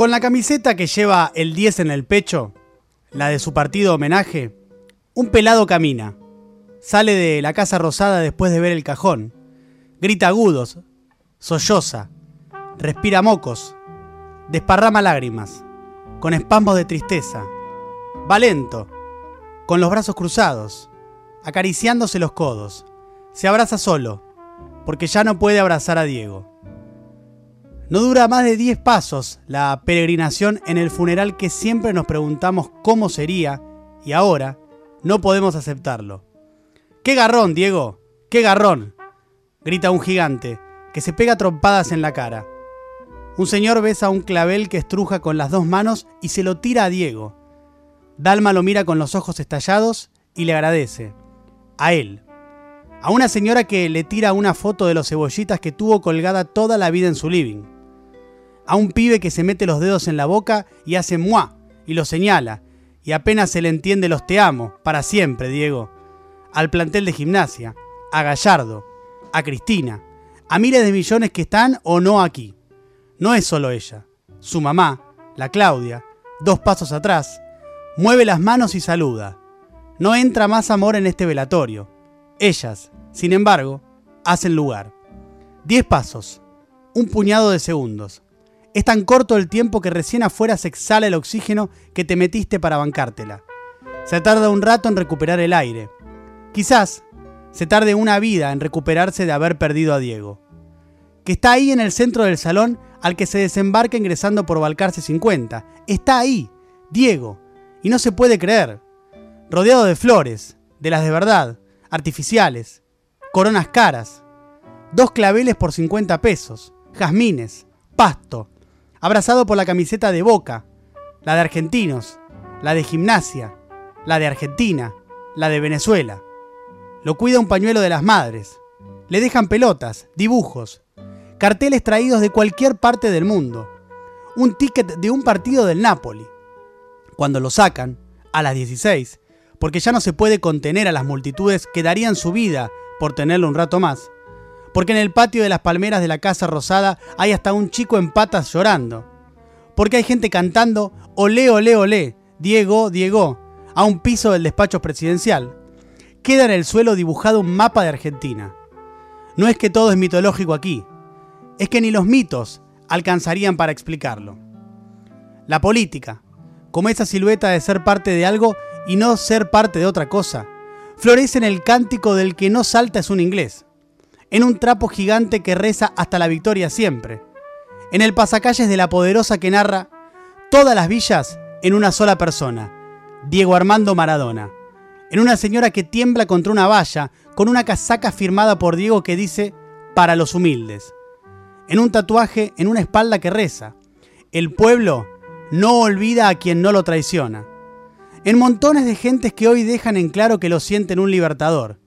Con la camiseta que lleva el 10 en el pecho, la de su partido homenaje, un pelado camina. Sale de la Casa Rosada después de ver el cajón. Grita agudos, solloza, respira mocos, desparrama lágrimas, con espasmos de tristeza. Va lento, con los brazos cruzados, acariciándose los codos. Se abraza solo, porque ya no puede abrazar a Diego. No dura más de 10 pasos la peregrinación en el funeral que siempre nos preguntamos cómo sería y ahora no podemos aceptarlo. ¡Qué garrón, Diego! ¡Qué garrón! grita un gigante que se pega trompadas en la cara. Un señor besa un clavel que estruja con las dos manos y se lo tira a Diego. Dalma lo mira con los ojos estallados y le agradece. A él. A una señora que le tira una foto de los cebollitas que tuvo colgada toda la vida en su living a un pibe que se mete los dedos en la boca y hace muá y lo señala, y apenas se le entiende los te amo, para siempre, Diego. Al plantel de gimnasia, a Gallardo, a Cristina, a miles de millones que están o no aquí. No es solo ella, su mamá, la Claudia, dos pasos atrás, mueve las manos y saluda. No entra más amor en este velatorio. Ellas, sin embargo, hacen lugar. Diez pasos, un puñado de segundos. Es tan corto el tiempo que recién afuera se exhala el oxígeno que te metiste para bancártela. Se tarda un rato en recuperar el aire. Quizás se tarde una vida en recuperarse de haber perdido a Diego. Que está ahí en el centro del salón al que se desembarca ingresando por Balcarce 50. Está ahí, Diego, y no se puede creer. Rodeado de flores, de las de verdad, artificiales, coronas caras, dos claveles por 50 pesos, jazmines, pasto, abrazado por la camiseta de Boca, la de Argentinos, la de Gimnasia, la de Argentina, la de Venezuela. Lo cuida un pañuelo de las madres. Le dejan pelotas, dibujos, carteles traídos de cualquier parte del mundo, un ticket de un partido del Napoli. Cuando lo sacan, a las 16, porque ya no se puede contener a las multitudes que darían su vida por tenerlo un rato más, porque en el patio de las palmeras de la Casa Rosada hay hasta un chico en patas llorando, porque hay gente cantando olé, olé, olé, Diego, Diego, a un piso del despacho presidencial. Queda en el suelo dibujado un mapa de Argentina. No es que todo es mitológico aquí, es que ni los mitos alcanzarían para explicarlo. La política, como esa silueta de ser parte de algo y no ser parte de otra cosa, florece en el cántico del que no salta es un inglés en un trapo gigante que reza hasta la victoria siempre, en el pasacalles de la poderosa que narra todas las villas en una sola persona, Diego Armando Maradona, en una señora que tiembla contra una valla con una casaca firmada por Diego que dice para los humildes, en un tatuaje en una espalda que reza, el pueblo no olvida a quien no lo traiciona, en montones de gentes que hoy dejan en claro que lo sienten un libertador,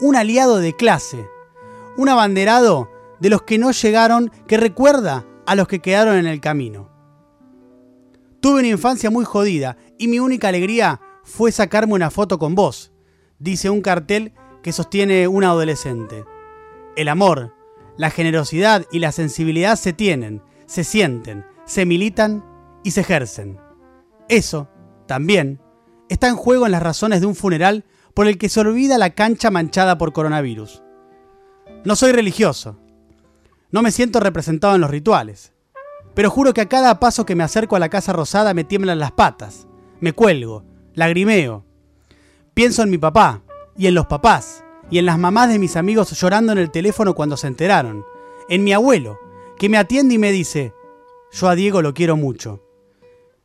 un aliado de clase, un abanderado de los que no llegaron que recuerda a los que quedaron en el camino. Tuve una infancia muy jodida y mi única alegría fue sacarme una foto con vos, dice un cartel que sostiene un adolescente. El amor, la generosidad y la sensibilidad se tienen, se sienten, se militan y se ejercen. Eso, también, está en juego en las razones de un funeral por el que se olvida la cancha manchada por coronavirus. No soy religioso. No me siento representado en los rituales. Pero juro que a cada paso que me acerco a la Casa Rosada me tiemblan las patas. Me cuelgo, lagrimeo. Pienso en mi papá, y en los papás, y en las mamás de mis amigos llorando en el teléfono cuando se enteraron. En mi abuelo, que me atiende y me dice, yo a Diego lo quiero mucho.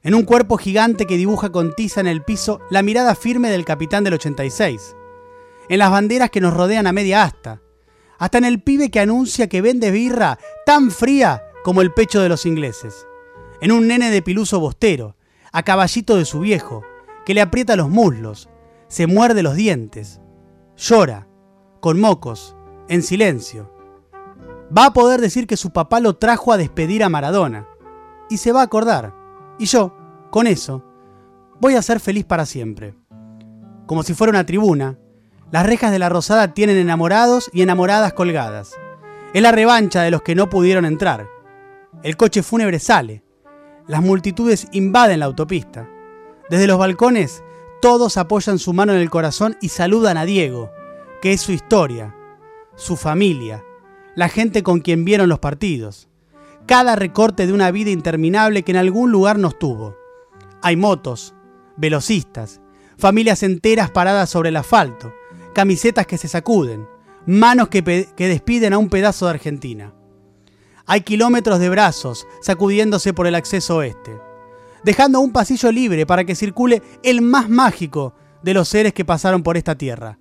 En un cuerpo gigante que dibuja con tiza en el piso la mirada firme del capitán del 86. En las banderas que nos rodean a media asta hasta en el pibe que anuncia que vende birra tan fría como el pecho de los ingleses, en un nene de piluso bostero, a caballito de su viejo, que le aprieta los muslos, se muerde los dientes, llora, con mocos, en silencio. Va a poder decir que su papá lo trajo a despedir a Maradona, y se va a acordar, y yo, con eso, voy a ser feliz para siempre. Como si fuera una tribuna, las rejas de la Rosada tienen enamorados y enamoradas colgadas. Es la revancha de los que no pudieron entrar. El coche fúnebre sale. Las multitudes invaden la autopista. Desde los balcones, todos apoyan su mano en el corazón y saludan a Diego, que es su historia, su familia, la gente con quien vieron los partidos. Cada recorte de una vida interminable que en algún lugar nos tuvo. Hay motos, velocistas, familias enteras paradas sobre el asfalto, camisetas que se sacuden, manos que, que despiden a un pedazo de Argentina. Hay kilómetros de brazos sacudiéndose por el acceso oeste, dejando un pasillo libre para que circule el más mágico de los seres que pasaron por esta tierra.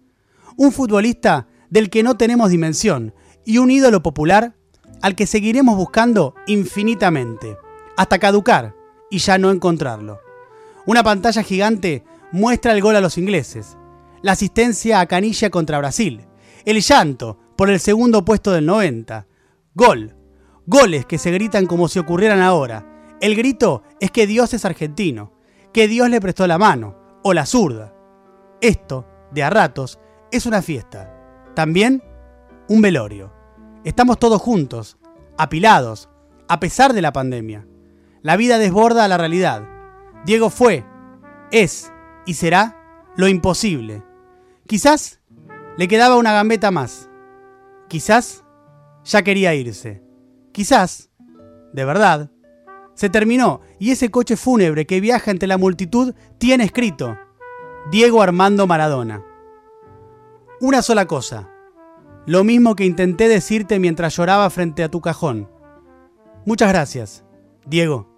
Un futbolista del que no tenemos dimensión y un ídolo popular al que seguiremos buscando infinitamente, hasta caducar y ya no encontrarlo. Una pantalla gigante muestra el gol a los ingleses, la asistencia a Canilla contra Brasil, el llanto por el segundo puesto del 90, gol, goles que se gritan como si ocurrieran ahora. El grito es que Dios es argentino, que Dios le prestó la mano, o la zurda. Esto, de a ratos, es una fiesta. También un velorio. Estamos todos juntos, apilados, a pesar de la pandemia. La vida desborda a la realidad. Diego fue, es y será lo imposible. Quizás le quedaba una gambeta más. Quizás ya quería irse. Quizás, de verdad, se terminó y ese coche fúnebre que viaja entre la multitud tiene escrito Diego Armando Maradona. Una sola cosa. Lo mismo que intenté decirte mientras lloraba frente a tu cajón. Muchas gracias, Diego.